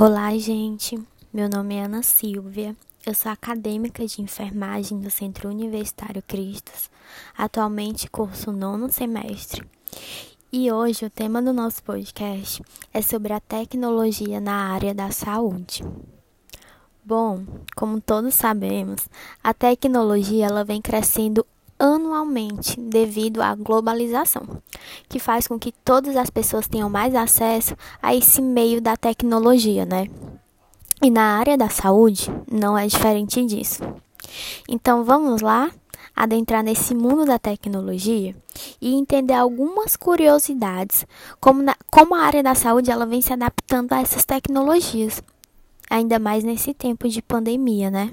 Olá, gente. Meu nome é Ana Silvia. Eu sou acadêmica de enfermagem do Centro Universitário Cristos. Atualmente curso nono semestre. E hoje o tema do nosso podcast é sobre a tecnologia na área da saúde. Bom, como todos sabemos, a tecnologia ela vem crescendo anualmente devido à globalização, que faz com que todas as pessoas tenham mais acesso a esse meio da tecnologia, né? E na área da saúde não é diferente disso. Então vamos lá adentrar nesse mundo da tecnologia e entender algumas curiosidades, como, na, como a área da saúde ela vem se adaptando a essas tecnologias, ainda mais nesse tempo de pandemia, né?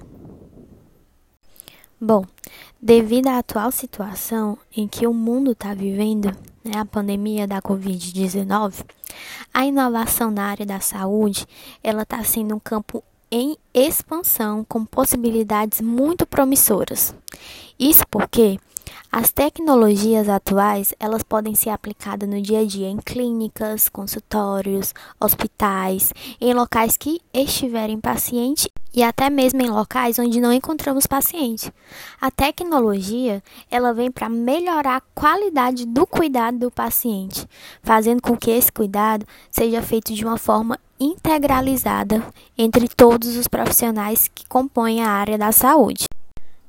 Bom, devido à atual situação em que o mundo está vivendo, né, a pandemia da Covid-19, a inovação na área da saúde ela está sendo um campo em expansão com possibilidades muito promissoras. Isso porque as tecnologias atuais, elas podem ser aplicadas no dia a dia em clínicas, consultórios, hospitais, em locais que estiverem paciente e até mesmo em locais onde não encontramos paciente. A tecnologia, ela vem para melhorar a qualidade do cuidado do paciente, fazendo com que esse cuidado seja feito de uma forma integralizada entre todos os profissionais que compõem a área da saúde.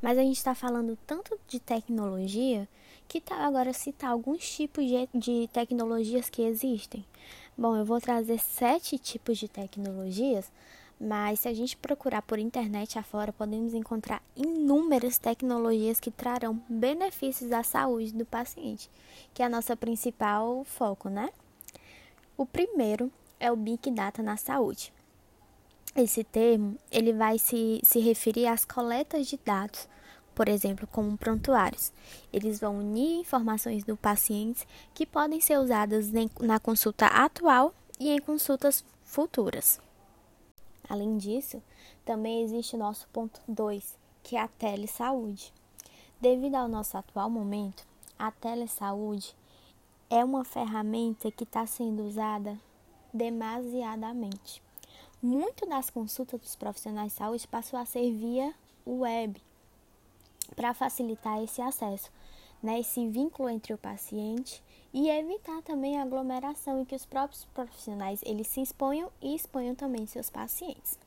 Mas a gente está falando tanto de tecnologia que tal agora citar alguns tipos de, de tecnologias que existem. Bom, eu vou trazer sete tipos de tecnologias mas se a gente procurar por internet afora, podemos encontrar inúmeras tecnologias que trarão benefícios à saúde do paciente, que é a nossa principal foco, né? O primeiro é o Big Data na saúde. Esse termo, ele vai se, se referir às coletas de dados, por exemplo, como prontuários. Eles vão unir informações do paciente que podem ser usadas na consulta atual e em consultas futuras. Além disso, também existe o nosso ponto 2, que é a telesaúde. Devido ao nosso atual momento, a telesaúde é uma ferramenta que está sendo usada demasiadamente. Muito das consultas dos profissionais de saúde passou a ser via web para facilitar esse acesso, né, esse vínculo entre o paciente e evitar também a aglomeração em que os próprios profissionais eles se exponham e exponham também seus pacientes.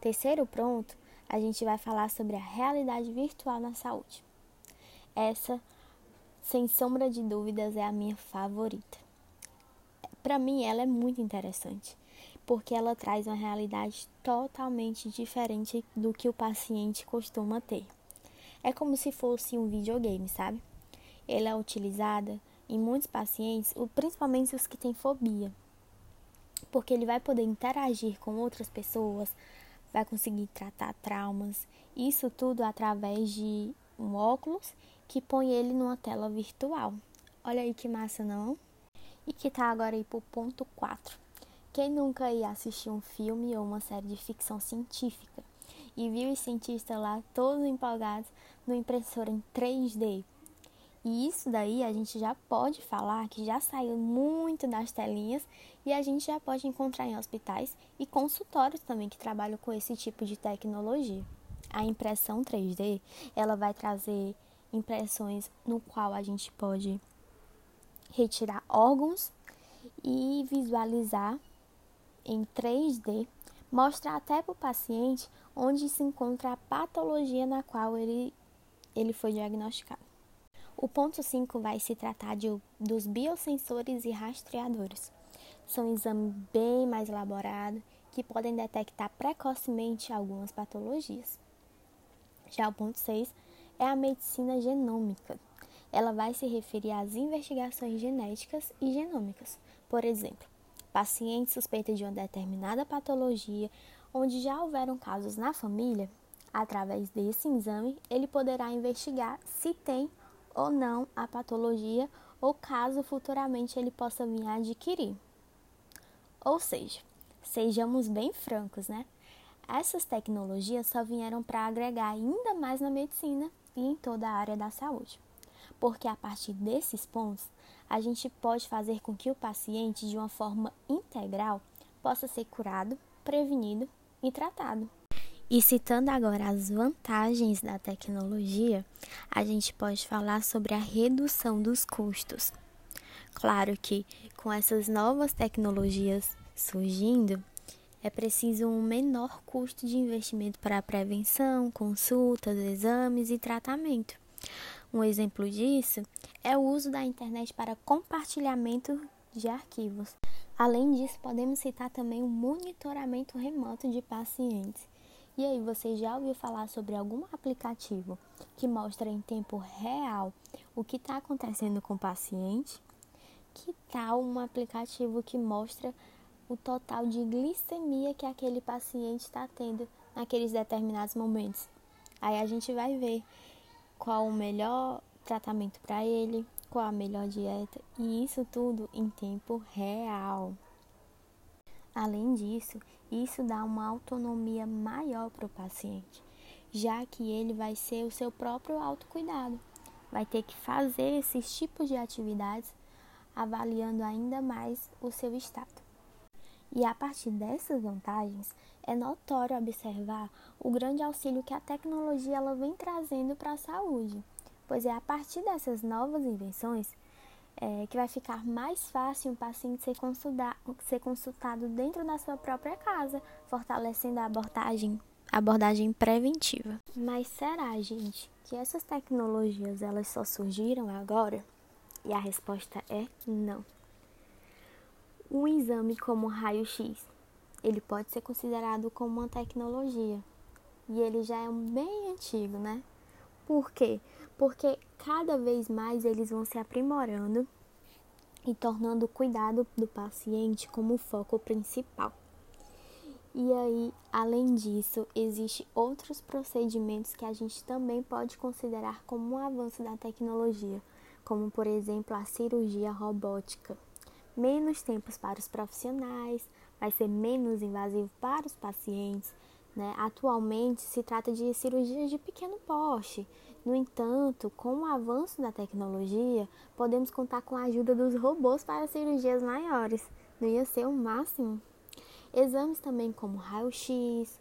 Terceiro ponto, a gente vai falar sobre a realidade virtual na saúde. Essa, sem sombra de dúvidas, é a minha favorita. Para mim, ela é muito interessante, porque ela traz uma realidade totalmente diferente do que o paciente costuma ter. É como se fosse um videogame, sabe? Ela é utilizada em muitos pacientes, principalmente os que têm fobia, porque ele vai poder interagir com outras pessoas, vai conseguir tratar traumas, isso tudo através de um óculos que põe ele numa tela virtual. Olha aí que massa, não? E que tá agora aí pro ponto 4. Quem nunca ia assistir um filme ou uma série de ficção científica e viu os cientistas lá todos empolgados no impressor em 3D, e isso daí a gente já pode falar que já saiu muito das telinhas e a gente já pode encontrar em hospitais e consultórios também que trabalham com esse tipo de tecnologia. A impressão 3D, ela vai trazer impressões no qual a gente pode retirar órgãos e visualizar em 3D, mostrar até para o paciente onde se encontra a patologia na qual ele, ele foi diagnosticado. O ponto 5 vai se tratar de, dos biosensores e rastreadores. São exames bem mais elaborados que podem detectar precocemente algumas patologias. Já o ponto 6 é a medicina genômica. Ela vai se referir às investigações genéticas e genômicas. Por exemplo, pacientes suspeitos de uma determinada patologia, onde já houveram casos na família, através desse exame, ele poderá investigar se tem ou não a patologia ou caso futuramente ele possa vir a adquirir. Ou seja, sejamos bem francos, né? Essas tecnologias só vieram para agregar ainda mais na medicina e em toda a área da saúde. Porque a partir desses pontos, a gente pode fazer com que o paciente, de uma forma integral, possa ser curado, prevenido e tratado. E citando agora as vantagens da tecnologia, a gente pode falar sobre a redução dos custos. Claro que com essas novas tecnologias surgindo, é preciso um menor custo de investimento para a prevenção, consultas, exames e tratamento. Um exemplo disso é o uso da internet para compartilhamento de arquivos. Além disso, podemos citar também o monitoramento remoto de pacientes e aí, você já ouviu falar sobre algum aplicativo que mostra em tempo real o que está acontecendo com o paciente? Que tal um aplicativo que mostra o total de glicemia que aquele paciente está tendo naqueles determinados momentos? Aí a gente vai ver qual o melhor tratamento para ele, qual a melhor dieta e isso tudo em tempo real. Além disso, isso dá uma autonomia maior para o paciente, já que ele vai ser o seu próprio autocuidado. Vai ter que fazer esses tipos de atividades, avaliando ainda mais o seu estado. E a partir dessas vantagens, é notório observar o grande auxílio que a tecnologia ela vem trazendo para a saúde, pois é a partir dessas novas invenções é, que vai ficar mais fácil o paciente ser, ser consultado dentro da sua própria casa, fortalecendo a abordagem, abordagem preventiva. Mas será, gente, que essas tecnologias elas só surgiram agora? E a resposta é não. Um exame como raio-x, ele pode ser considerado como uma tecnologia. E ele já é bem antigo, né? Por quê? Porque cada vez mais eles vão se aprimorando e tornando o cuidado do paciente como foco principal. E aí, além disso, existem outros procedimentos que a gente também pode considerar como um avanço da tecnologia, como por exemplo a cirurgia robótica. Menos tempos para os profissionais, vai ser menos invasivo para os pacientes, né? Atualmente se trata de cirurgias de pequeno porte. No entanto, com o avanço da tecnologia, podemos contar com a ajuda dos robôs para cirurgias maiores. Não ia ser o máximo? Exames também como raio-x,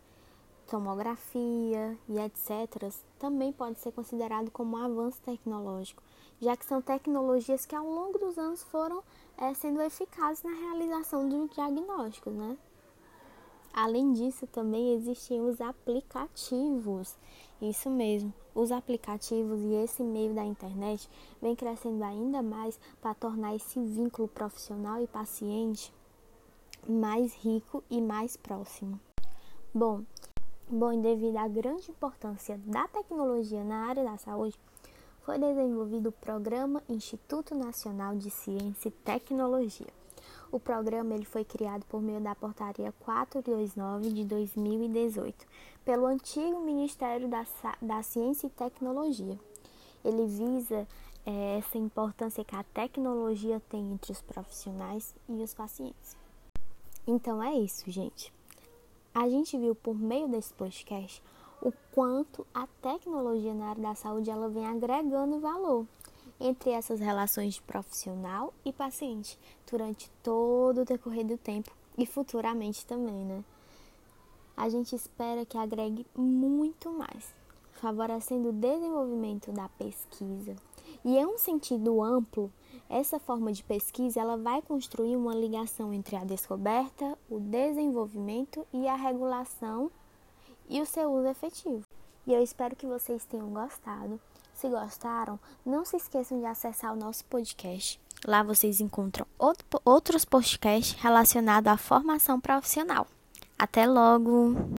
tomografia e etc. também podem ser considerados como um avanço tecnológico, já que são tecnologias que ao longo dos anos foram é, sendo eficazes na realização dos diagnósticos, né? Além disso, também existem os aplicativos. Isso mesmo, os aplicativos e esse meio da internet vem crescendo ainda mais para tornar esse vínculo profissional e paciente mais rico e mais próximo. Bom, bom, devido à grande importância da tecnologia na área da saúde, foi desenvolvido o programa Instituto Nacional de Ciência e Tecnologia o programa ele foi criado por meio da Portaria 429 de 2018, pelo antigo Ministério da, da Ciência e Tecnologia. Ele visa é, essa importância que a tecnologia tem entre os profissionais e os pacientes. Então é isso, gente. A gente viu por meio desse podcast o quanto a tecnologia na área da saúde ela vem agregando valor entre essas relações de profissional e paciente durante todo o decorrer do tempo e futuramente também, né? A gente espera que agregue muito mais, favorecendo o desenvolvimento da pesquisa. E em um sentido amplo, essa forma de pesquisa ela vai construir uma ligação entre a descoberta, o desenvolvimento e a regulação e o seu uso efetivo. E eu espero que vocês tenham gostado. Se gostaram, não se esqueçam de acessar o nosso podcast. Lá vocês encontram outros podcasts relacionados à formação profissional. Até logo!